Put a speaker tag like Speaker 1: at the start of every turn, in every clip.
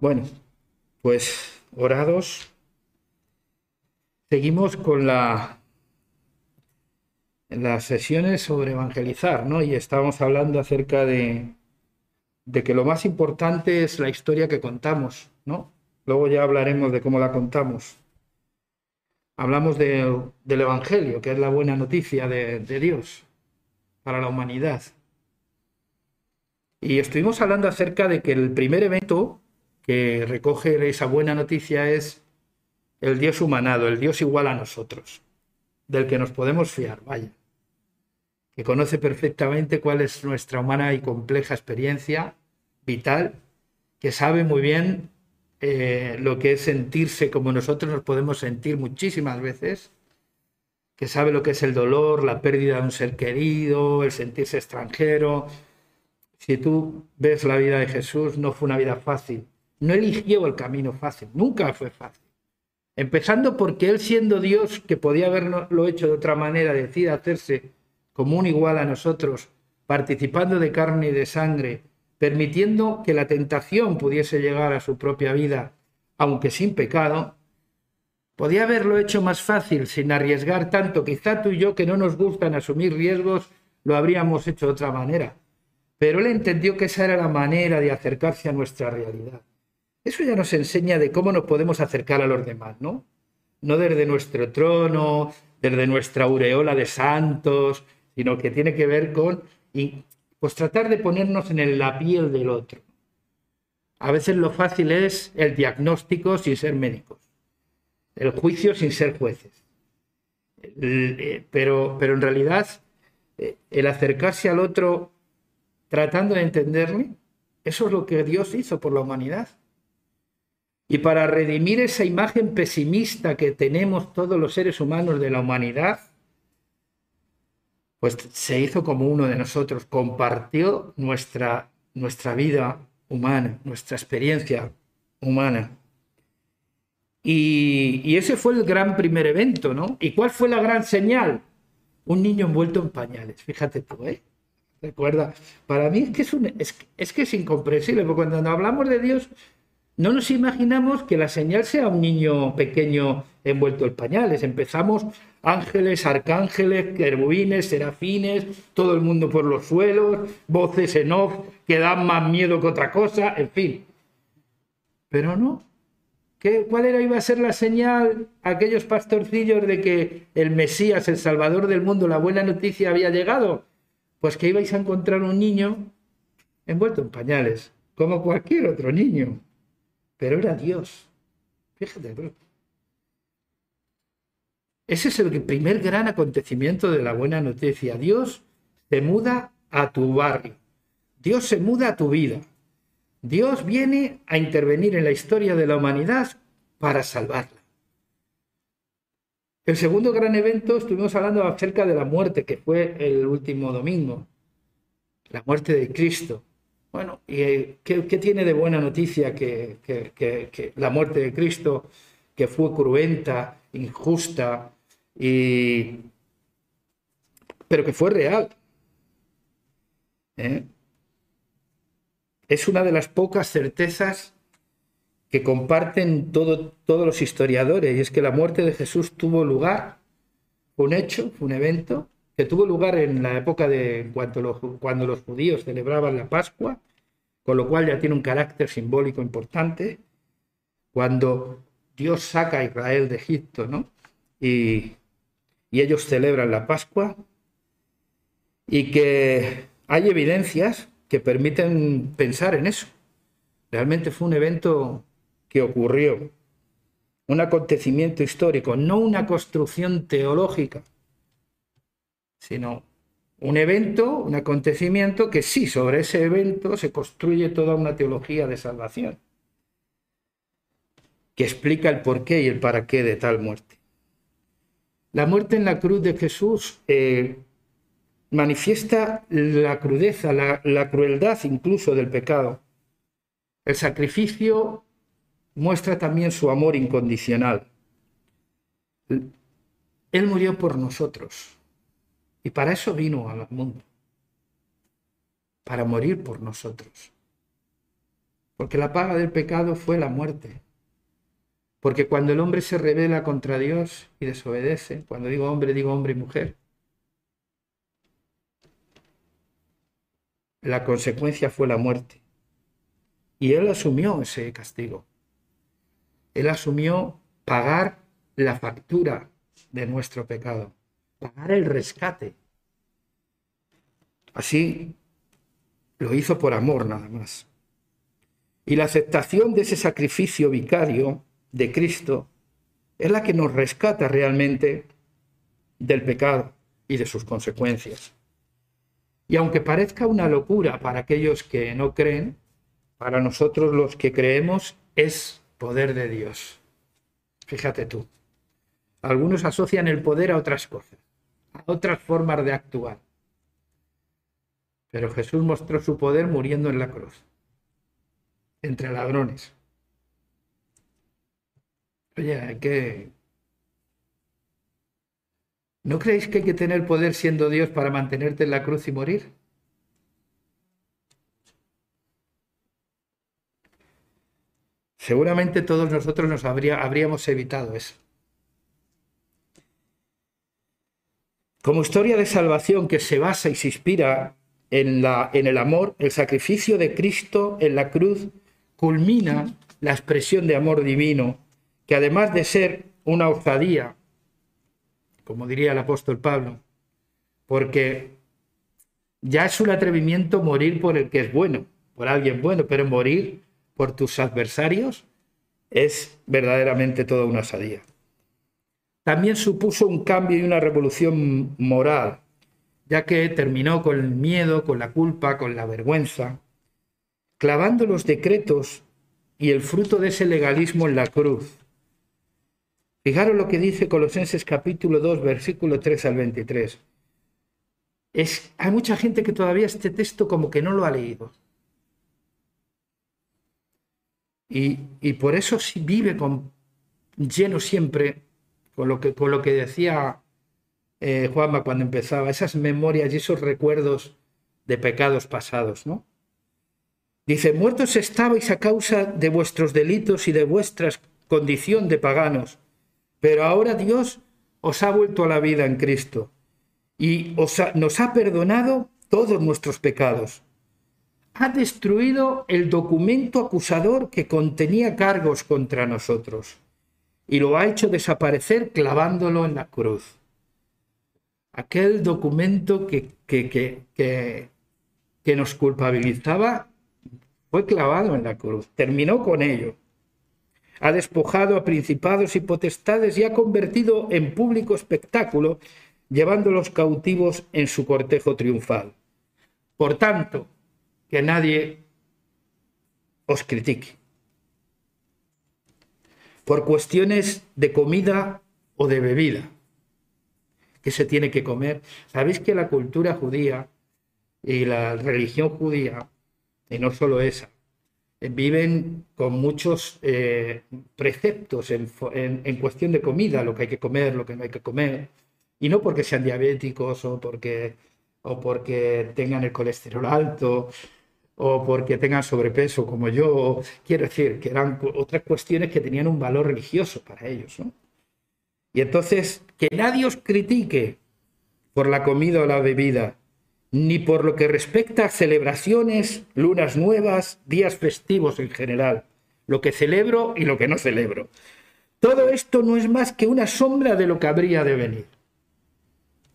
Speaker 1: Bueno, pues orados, seguimos con la, las sesiones sobre evangelizar, ¿no? Y estábamos hablando acerca de, que lo más importante es la historia que contamos, ¿no? Luego ya hablaremos de cómo la contamos. Hablamos del Evangelio, que es la buena noticia de Dios para la humanidad. Y estuvimos hablando acerca de que el primer evento que recoge esa buena noticia es el Dios humanado, el Dios igual a nosotros, del que nos podemos fiar, vaya, que conoce perfectamente cuál es nuestra humana y compleja experiencia vital, que sabe muy bien eh, lo que es sentirse como nosotros nos podemos sentir muchísimas veces, que sabe lo que es el dolor, la pérdida de un ser querido, el sentirse extranjero. Si tú ves la vida de Jesús, no fue una vida fácil. No eligió el camino fácil, nunca fue fácil. Empezando porque él siendo Dios, que podía haberlo hecho de otra manera, decide hacerse como un igual a nosotros, participando de carne y de sangre, permitiendo que la tentación pudiese llegar a su propia vida, aunque sin pecado, podía haberlo hecho más fácil, sin arriesgar tanto. Quizá tú y yo, que no nos gustan asumir riesgos, lo habríamos hecho de otra manera. Pero él entendió que esa era la manera de acercarse a nuestra realidad. Eso ya nos enseña de cómo nos podemos acercar a los demás, ¿no? No desde nuestro trono, desde nuestra aureola de santos, sino que tiene que ver con pues tratar de ponernos en la piel del otro. A veces lo fácil es el diagnóstico sin ser médicos, el juicio sin ser jueces. Eh, pero, pero en realidad eh, el acercarse al otro tratando de entenderle, eso es lo que Dios hizo por la humanidad. Y para redimir esa imagen pesimista que tenemos todos los seres humanos de la humanidad, pues se hizo como uno de nosotros, compartió nuestra, nuestra vida humana, nuestra experiencia humana. Y, ese fue el gran primer evento, ¿no? ¿Y cuál fue la gran señal? Un niño envuelto en pañales, fíjate tú, ¿eh? Recuerda, para mí es que es, es que es incomprensible, porque cuando hablamos de Dios no nos imaginamos que la señal sea un niño pequeño envuelto en pañales. Empezamos ángeles, arcángeles, querubines, serafines, todo el mundo por los suelos, voces en off que dan más miedo que otra cosa, en fin. Pero no. ¿Qué, ¿Cuál era, iba a ser la señal a aquellos pastorcillos de que el Mesías, el Salvador del mundo, la buena noticia había llegado? Pues que ibais a encontrar un niño envuelto en pañales, como cualquier otro niño pero era Dios. Fíjate, bro. Ese es el primer gran acontecimiento de la buena noticia. Dios se muda a tu barrio. Dios se muda a tu vida. Dios viene a intervenir en la historia de la humanidad para salvarla. El segundo gran evento, estuvimos hablando acerca de la muerte, que fue el último domingo, la muerte de Cristo. Bueno, ¿y eh, qué, tiene de buena noticia que, la muerte de Cristo, que fue cruenta, injusta, y... pero que fue real? ¿Eh? Es una de las pocas certezas que comparten todos los historiadores, y es que la muerte de Jesús tuvo lugar, un hecho, un evento, que tuvo lugar en la época de cuando los, cuando los judíos celebraban la Pascua, con lo cual ya tiene un carácter simbólico importante, cuando Dios saca a Israel de Egipto, ¿no? Y, y ellos celebran la Pascua, y que hay evidencias que permiten pensar en eso. Realmente fue un evento que ocurrió, un acontecimiento histórico, no una construcción teológica, sino un evento, un acontecimiento que sí, sobre ese evento se construye toda una teología de salvación, que explica el porqué y el para qué de tal muerte. La muerte en la cruz de Jesús eh, manifiesta la crudeza, la, la crueldad incluso del pecado. El sacrificio muestra también su amor incondicional. Él murió por nosotros y para eso vino al mundo, para morir por nosotros, Porque la paga del pecado fue la muerte. Porque cuando el hombre se revela contra Dios y desobedece, cuando digo hombre, digo hombre y mujer, la consecuencia fue la muerte. Y él asumió ese castigo. Él asumió pagar la factura de nuestro pecado, pagar el rescate. Así lo hizo por amor nada más. Y la aceptación de ese sacrificio vicario de Cristo es la que nos rescata realmente del pecado y de sus consecuencias. Y aunque parezca una locura para aquellos que no creen, para nosotros los que creemos es poder de Dios. Fíjate tú. Algunos asocian el poder a otras cosas, a otras formas de actuar. Pero Jesús mostró su poder muriendo en la cruz, entre ladrones. Oye, hay que... ¿No creéis que hay que tener poder siendo Dios para mantenerte en la cruz y morir? Seguramente todos nosotros nos habríamos evitado eso. Como historia de salvación que se basa y se inspira en, la, en el amor, el sacrificio de Cristo en la cruz culmina la expresión de amor divino que además de ser una osadía, como diría el apóstol Pablo, porque ya es un atrevimiento morir por el que es bueno, por alguien bueno, pero morir por tus adversarios es verdaderamente toda una osadía. También supuso un cambio y una revolución moral, ya que terminó con el miedo, con la culpa, con la vergüenza, clavando los decretos y el fruto de ese legalismo en la cruz, Fijaros lo que dice Colosenses capítulo 2, versículo 3 al 23. Es, hay mucha gente que todavía este texto como que no lo ha leído. Y, por eso sí vive con, lleno siempre con lo que, con lo que decía eh, Juanma cuando empezaba, esas memorias y esos recuerdos de pecados pasados, ¿no? Dice, muertos estabais a causa de vuestros delitos y de vuestra condición de paganos pero ahora Dios os ha vuelto a la vida en Cristo y nos ha perdonado todos nuestros pecados. Ha destruido el documento acusador que contenía cargos contra nosotros y lo ha hecho desaparecer clavándolo en la cruz. Aquel documento que, que, que, que nos culpabilizaba fue clavado en la cruz, terminó con ello ha despojado a principados y potestades y ha convertido en público espectáculo, llevando los cautivos en su cortejo triunfal. Por tanto, que nadie os critique. Por cuestiones de comida o de bebida, que se tiene que comer. Sabéis que la cultura judía y la religión judía, y no solo esa, viven con muchos eh, preceptos en, cuestión de comida, lo que hay que comer, lo que no hay que comer, y no porque sean diabéticos o porque, o porque tengan el colesterol alto o porque tengan sobrepeso como yo, quiero decir, que eran otras cuestiones que tenían un valor religioso para ellos. Y entonces, que nadie os critique por la comida o la bebida, ni por lo que respecta a celebraciones, lunas nuevas, días festivos en general, lo que celebro y lo que no celebro. Todo esto no es más que una sombra de lo que habría de venir.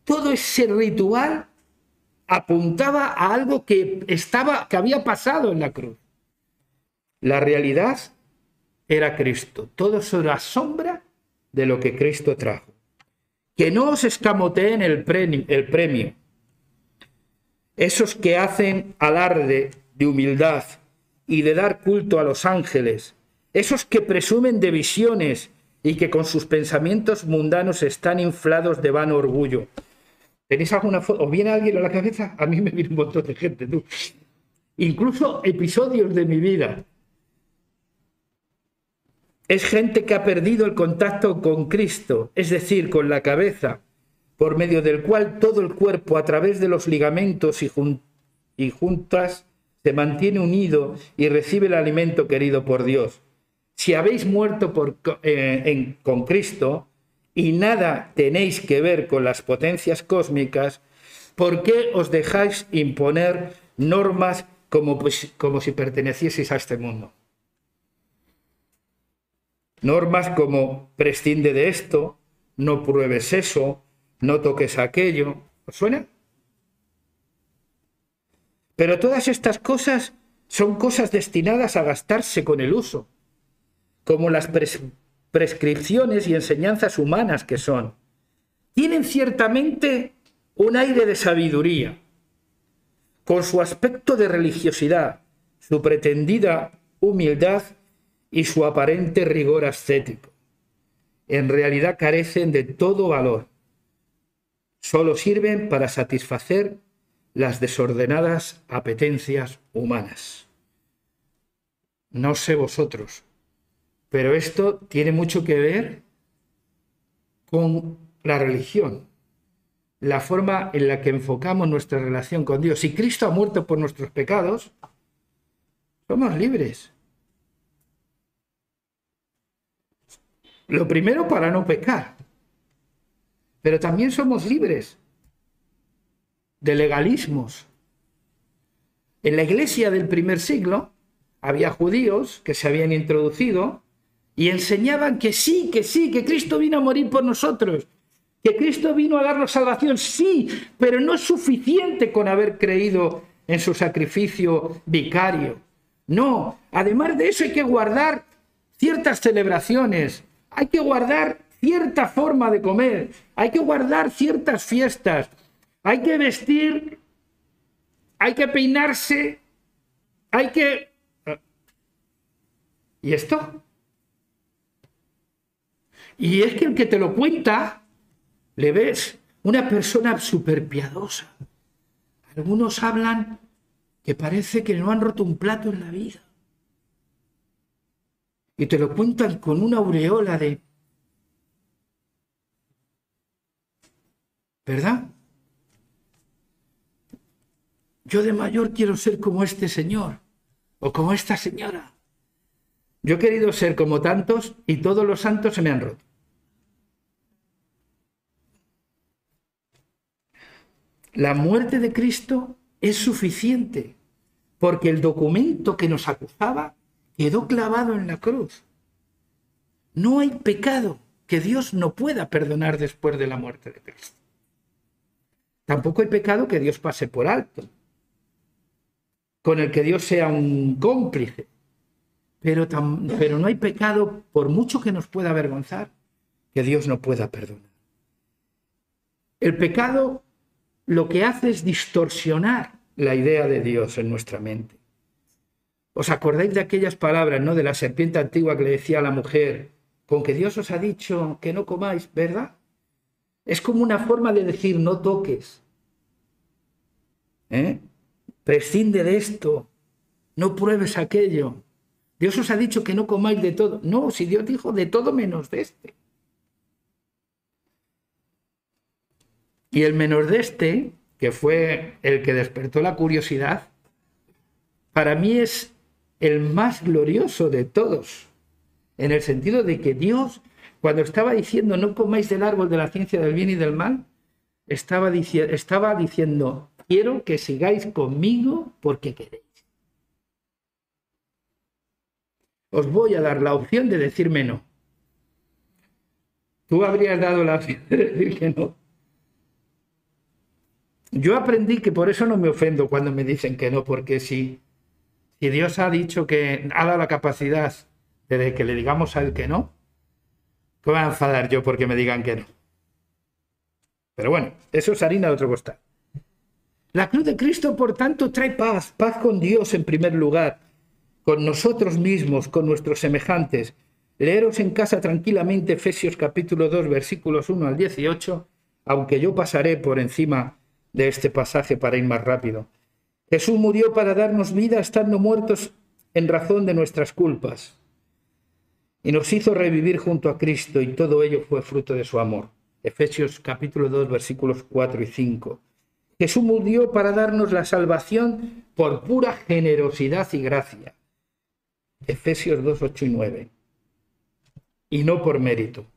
Speaker 1: Todo ese ritual apuntaba a algo que estaba que había pasado en la cruz. La realidad era Cristo. Todo eso era sombra de lo que Cristo trajo. Que no os escamoteen el premio, el premio esos que hacen alarde de humildad y de dar culto a los ángeles, esos que presumen de visiones y que con sus pensamientos mundanos están inflados de vano orgullo. ¿Tenéis alguna foto? ¿Os viene alguien a la cabeza? A mí me viene un montón de gente, tú. Incluso episodios de mi vida. Es gente que ha perdido el contacto con Cristo, es decir, con la cabeza, por medio del cual todo el cuerpo a través de los ligamentos y, juntas se mantiene unido y recibe el alimento querido por Dios. Si habéis muerto por, eh, con Cristo y nada tenéis que ver con las potencias cósmicas, ¿por qué os dejáis imponer normas como, pues, como si pertenecieseis a este mundo? Normas como prescinde de esto, no pruebes eso, no toques aquello. ¿Os suena? Pero todas estas cosas son cosas destinadas a gastarse con el uso, como las prescripciones y enseñanzas humanas que son. Tienen ciertamente un aire de sabiduría, con su aspecto de religiosidad, su pretendida humildad y su aparente rigor ascético. En realidad carecen de todo valor. Solo sirven para satisfacer las desordenadas apetencias humanas. No sé vosotros, pero esto tiene mucho que ver con la religión, la forma en la que enfocamos nuestra relación con Dios. Si Cristo ha muerto por nuestros pecados, somos libres. Lo primero para no pecar, pero también somos libres de legalismos. En la iglesia del primer siglo había judíos que se habían introducido y enseñaban que sí, que sí, que Cristo vino a morir por nosotros, que Cristo vino a darnos salvación, sí, pero no es suficiente con haber creído en su sacrificio vicario. No, además de eso hay que guardar ciertas celebraciones, hay que guardar cierta forma de comer, hay que guardar ciertas fiestas, hay que vestir, hay que peinarse, hay que... ¿Y esto? Y es que el que te lo cuenta, le ves una persona súper piadosa. Algunos hablan que parece que no han roto un plato en la vida. Y te lo cuentan con una aureola de... ¿Verdad? Yo de mayor quiero ser como este señor o como esta señora. Yo he querido ser como tantos y todos los santos se me han roto. La muerte de Cristo es suficiente porque el documento que nos acusaba quedó clavado en la cruz. No hay pecado que Dios no pueda perdonar después de la muerte de Cristo. Tampoco hay pecado que Dios pase por alto con el que Dios sea un cómplice. Pero, pero no hay pecado, por mucho que nos pueda avergonzar, que Dios no pueda perdonar. El pecado lo que hace es distorsionar la idea de Dios en nuestra mente. ¿Os acordáis de aquellas palabras, no? De la serpiente antigua que le decía a la mujer, con que Dios os ha dicho que no comáis, ¿verdad? Es como una forma de decir no toques. ¿Eh? prescinde de esto, no pruebes aquello. Dios os ha dicho que no comáis de todo. No, si Dios dijo de todo menos de este. Y el menos de este, que fue el que despertó la curiosidad, para mí es el más glorioso de todos, en el sentido de que Dios, cuando estaba diciendo no comáis del árbol de la ciencia del bien y del mal, estaba, estaba diciendo quiero que sigáis conmigo porque queréis. Os voy a dar la opción de decirme no. Tú habrías dado la opción de decir que no. Yo aprendí que por eso no me ofendo cuando me dicen que no, porque si, si Dios ha dicho que ha dado la capacidad de que le digamos a él que no, ¿cómo voy a enfadar yo porque me digan que no? Pero bueno, eso es harina de otro costal. La cruz de Cristo, por tanto, trae paz, paz con Dios en primer lugar, con nosotros mismos, con nuestros semejantes. Leeros en casa tranquilamente Efesios capítulo 2, versículos 1 al 18, aunque yo pasaré por encima de este pasaje para ir más rápido. Jesús murió para darnos vida estando muertos en razón de nuestras culpas. Y nos hizo revivir junto a Cristo y todo ello fue fruto de su amor. Efesios capítulo 2 versículos 4 y 5. Jesús murió para darnos la salvación por pura generosidad y gracia. Efesios 2, 8 y 9. Y no por mérito.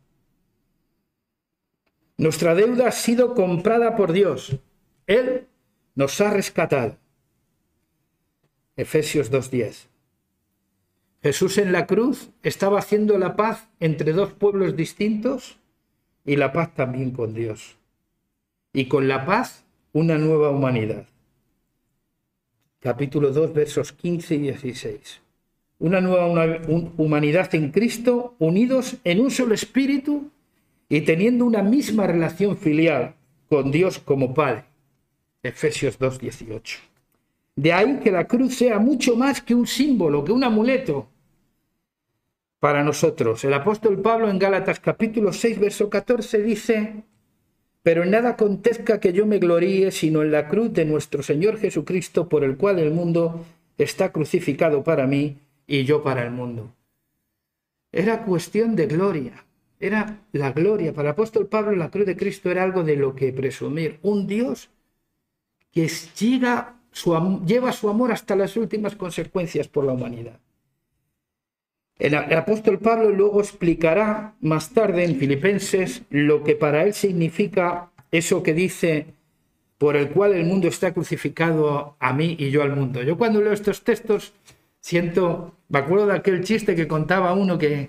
Speaker 1: Nuestra deuda ha sido comprada por Dios. Él nos ha rescatado. Efesios 2.10. Jesús en la cruz estaba haciendo la paz entre dos pueblos distintos y la paz también con Dios. Y con la paz una nueva humanidad. Capítulo 2, versos 15 y 16. Una nueva humanidad en Cristo, unidos en un solo espíritu y teniendo una misma relación filial con Dios como Padre. Efesios 2, 18. De ahí que la cruz sea mucho más que un símbolo, que un amuleto para nosotros. El apóstol Pablo en Gálatas capítulo 6, verso 14 dice, pero en nada acontezca que yo me gloríe, sino en la cruz de nuestro Señor Jesucristo, por el cual el mundo está crucificado para mí y yo para el mundo. Era cuestión de gloria, era la gloria. Para el apóstol Pablo la cruz de Cristo era algo de lo que presumir. Un Dios que llega lleva su amor hasta las últimas consecuencias por la humanidad. El, apóstol Pablo luego explicará más tarde en Filipenses lo que para él significa eso que dice por el cual el mundo está crucificado a mí y yo al mundo. Yo cuando leo estos textos siento, me acuerdo de aquel chiste que contaba uno que,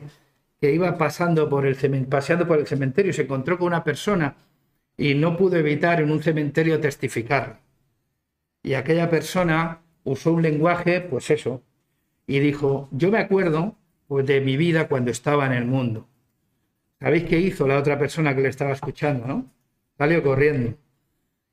Speaker 1: que iba pasando por el, paseando por el cementerio y se encontró con una persona y no pudo evitar en un cementerio testificar y aquella persona usó un lenguaje, pues eso, y dijo, yo me acuerdo pues, de mi vida cuando estaba en el mundo. ¿Sabéis qué hizo la otra persona que le estaba escuchando, no? Salió corriendo.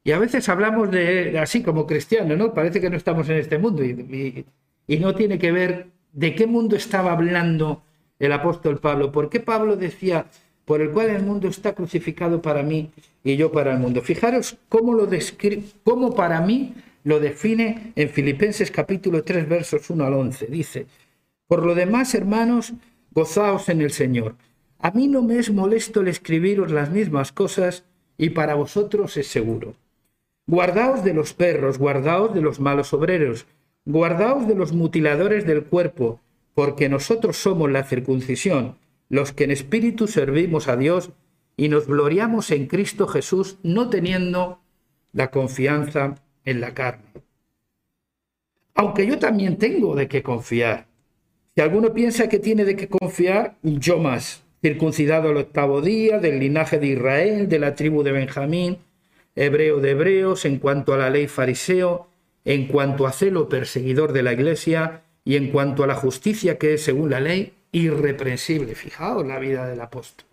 Speaker 1: Y a veces hablamos de así como cristianos, ¿no? Parece que no estamos en este mundo y, no tiene que ver de qué mundo estaba hablando el apóstol Pablo. ¿Por qué Pablo decía, por el cual el mundo está crucificado para mí y yo para el mundo? Fijaros cómo lo describe, cómo para mí lo define en Filipenses capítulo 3 versos 1 al 11. Dice, por lo demás, hermanos, gozaos en el Señor. A mí no me es molesto el escribiros las mismas cosas y para vosotros es seguro. Guardaos de los perros, guardaos de los malos obreros, guardaos de los mutiladores del cuerpo, porque nosotros somos la circuncisión, los que en espíritu servimos a Dios y nos gloriamos en Cristo Jesús, no teniendo la confianza en la carne. Aunque yo también tengo de qué confiar. Si alguno piensa que tiene de qué confiar, yo más, circuncidado al octavo día, del linaje de Israel, de la tribu de Benjamín, hebreo de hebreos, en cuanto a la ley fariseo, en cuanto a celo perseguidor de la iglesia y en cuanto a la justicia que es según la ley, irreprensible. Fijaos la vida del apóstol.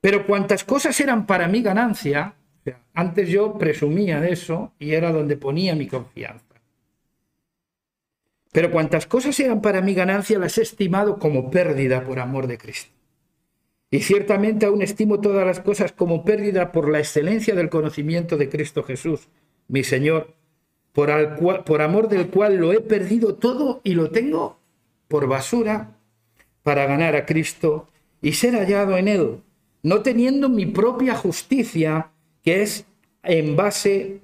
Speaker 1: Pero cuantas cosas eran para mí ganancia, antes yo presumía de eso y era donde ponía mi confianza. Pero cuantas cosas eran para mi ganancia las he estimado como pérdida por amor de Cristo. Y ciertamente aún estimo todas las cosas como pérdida por la excelencia del conocimiento de Cristo Jesús, mi Señor, por, por amor del cual lo he perdido todo y lo tengo por basura para ganar a Cristo y ser hallado en Él, no teniendo mi propia justicia, que es en base,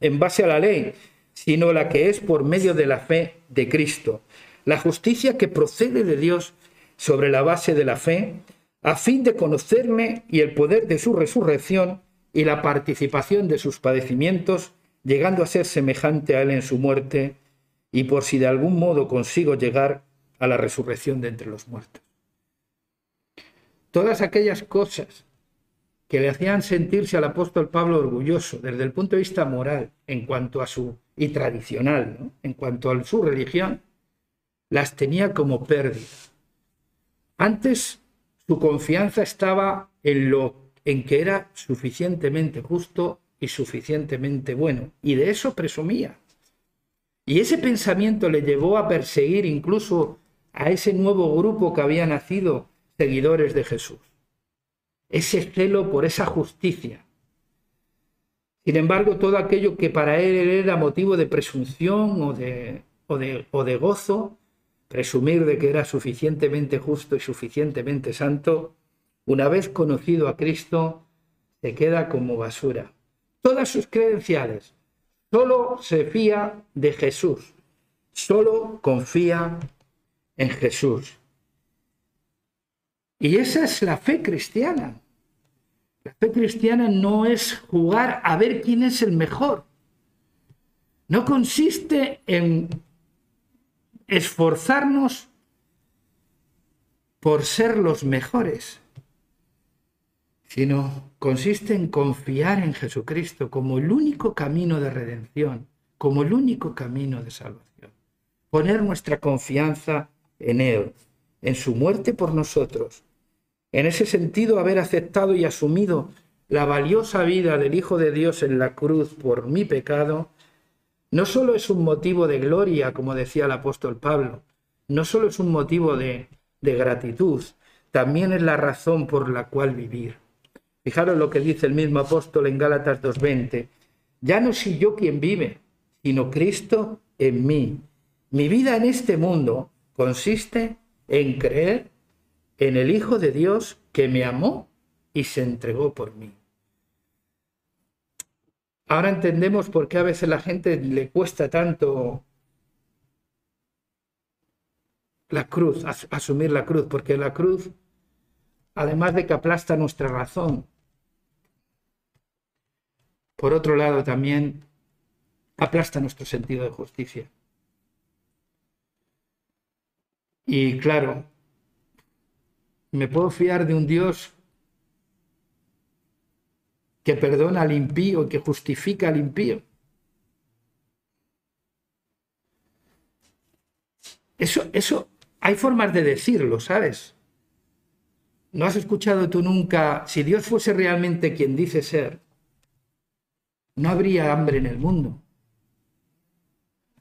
Speaker 1: en base a la ley, sino la que es por medio de la fe de Cristo. La justicia que procede de Dios sobre la base de la fe, a fin de conocerme y el poder de su resurrección y la participación de sus padecimientos, llegando a ser semejante a él en su muerte, y por si de algún modo consigo llegar a la resurrección de entre los muertos. Todas aquellas cosas que le hacían sentirse al apóstol Pablo orgulloso desde el punto de vista moral en cuanto a su y tradicional, en cuanto a su religión, las tenía como pérdida. Antes su confianza estaba en lo en que era suficientemente justo y suficientemente bueno, y de eso presumía. Y ese pensamiento le llevó a perseguir incluso a ese nuevo grupo que había nacido, seguidores de Jesús ese celo por esa justicia. Sin embargo, todo aquello que para él era motivo de presunción o de, o de, o de gozo, presumir de que era suficientemente justo y suficientemente santo, una vez conocido a Cristo, se queda como basura. todas sus credenciales. Solo se fía de Jesús. Solo confía en Jesús. Y esa es la fe cristiana. La fe cristiana no es jugar a ver quién es el mejor. No consiste en esforzarnos por ser los mejores, sino consiste en confiar en Jesucristo como el único camino de redención, como el único camino de salvación. Poner nuestra confianza en Él, en su muerte por nosotros. En ese sentido, haber aceptado y asumido la valiosa vida del Hijo de Dios en la cruz por mi pecado, no solo es un motivo de gloria, como decía el apóstol Pablo, no solo es un motivo de gratitud, también es la razón por la cual vivir. Fijaros lo que dice el mismo apóstol en Gálatas 2.20. Ya no soy yo quien vive, sino Cristo en mí. Mi vida en este mundo consiste en creer en el Hijo de Dios que me amó y se entregó por mí. Ahora entendemos por qué a veces la gente le cuesta tanto la cruz, asumir la cruz, porque la cruz, además de que aplasta nuestra razón, por otro lado también aplasta nuestro sentido de justicia. Y claro, me puedo fiar de un Dios que perdona al impío que justifica al impío. Eso, eso hay formas de decirlo, ¿sabes? ¿No has escuchado tú nunca, si Dios fuese realmente quien dice ser, no habría hambre en el mundo?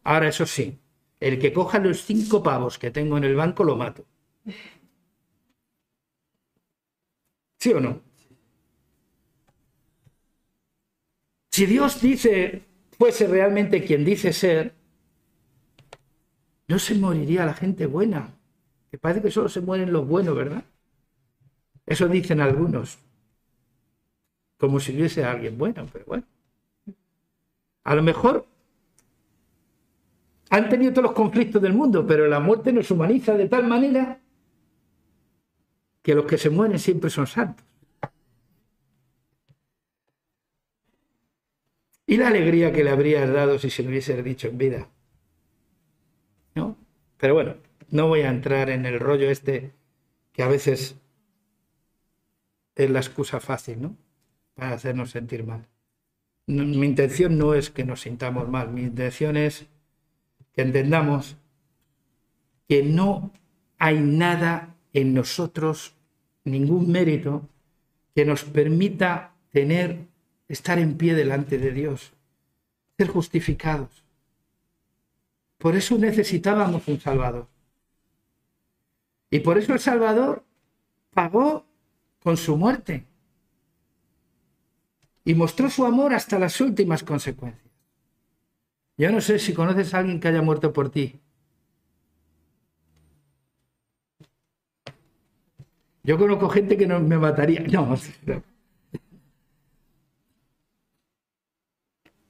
Speaker 1: Ahora, eso sí, el que coja los cinco pavos que tengo en el banco lo mato. ¿Sí o no? Si Dios dice, fuese realmente quien dice ser, no se moriría la gente buena. Que parece que solo se mueren los buenos, ¿verdad? Eso dicen algunos. Como si hubiese alguien bueno, pero bueno. A lo mejor han tenido todos los conflictos del mundo, pero la muerte nos humaniza de tal manera que los que se mueren siempre son santos. Y la alegría que le habrías dado si se lo hubiese dicho en vida. ¿no? Pero bueno, no voy a entrar en el rollo este que a veces es la excusa fácil, ¿no? Para hacernos sentir mal. mi intención no es que nos sintamos mal, mi intención es que entendamos que no hay nada en nosotros, ningún mérito, que nos permita tener, estar en pie delante de Dios, ser justificados. Por eso necesitábamos un Salvador. Y por eso el Salvador pagó con su muerte y mostró su amor hasta las últimas consecuencias. Yo no sé si conoces a alguien que haya muerto por ti. Yo conozco gente que no me mataría.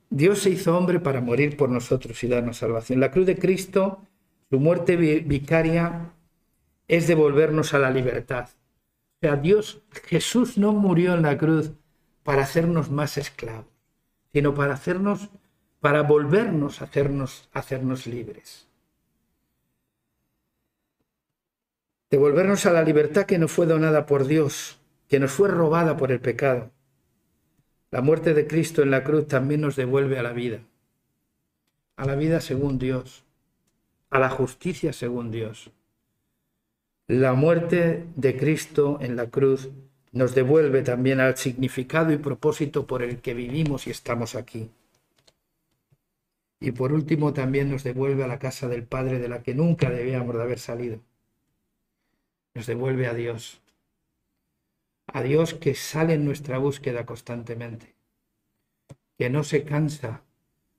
Speaker 1: Dios se hizo hombre para morir por nosotros y darnos salvación. La cruz de Cristo, su muerte vicaria, es devolvernos a la libertad. O sea, Dios, Jesús no murió en la cruz para hacernos más esclavos, sino para hacernos, para volvernos a hacernos, hacernos libres. Devolvernos a la libertad que nos fue donada por Dios, que nos fue robada por el pecado. La muerte de Cristo en la cruz también nos devuelve a la vida, a la vida según Dios, a la justicia según Dios. La muerte de Cristo en la cruz nos devuelve también al significado y propósito por el que vivimos y estamos aquí. Y por último también nos devuelve a la casa del Padre de la que nunca debíamos de haber salido. Nos devuelve a Dios a Dios que sale en nuestra búsqueda constantemente, que no se cansa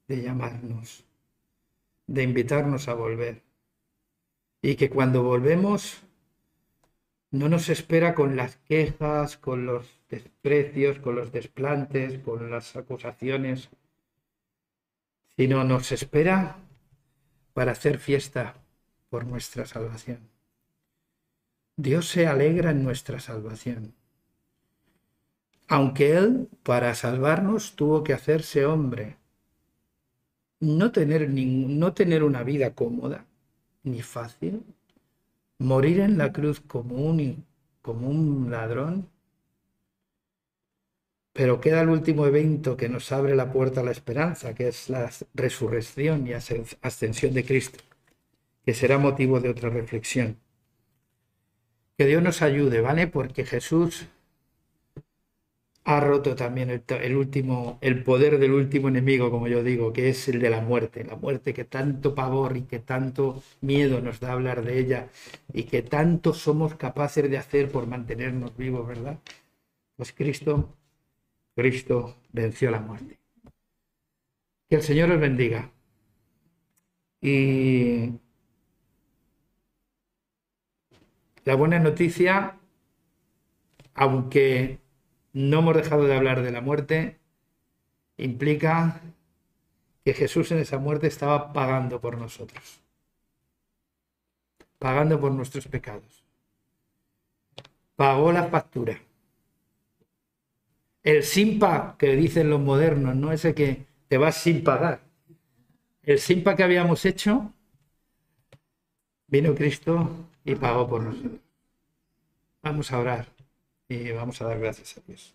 Speaker 1: de llamarnos, de invitarnos a volver, y que cuando volvemos no nos espera con las quejas, con los desprecios, con los desplantes, con las acusaciones, sino nos espera para hacer fiesta por nuestra salvación. Dios se alegra en nuestra salvación. Aunque Él, para salvarnos, tuvo que hacerse hombre, no tener, no tener una vida cómoda ni fácil, morir en la cruz como un ladrón, pero queda el último evento que nos abre la puerta a la esperanza, que es la resurrección y ascensión de Cristo, que será motivo de otra reflexión. Que Dios nos ayude, ¿vale? Porque Jesús ha roto también el, último, el poder del último enemigo, como yo digo, que es el de la muerte, la muerte que tanto pavor y que tanto miedo nos da hablar de ella y que tanto somos capaces de hacer por mantenernos vivos, ¿verdad? Pues Cristo, Cristo venció la muerte. Que el Señor os bendiga. Y la buena noticia, aunque no hemos dejado de hablar de la muerte, implica que Jesús en esa muerte estaba pagando por nosotros, pagando por nuestros pecados. Pagó la factura. El simpa que dicen los modernos, no ese que te vas sin pagar. El simpa que habíamos hecho, vino Cristo y pagó por nosotros. Vamos a orar y vamos a dar gracias a Dios.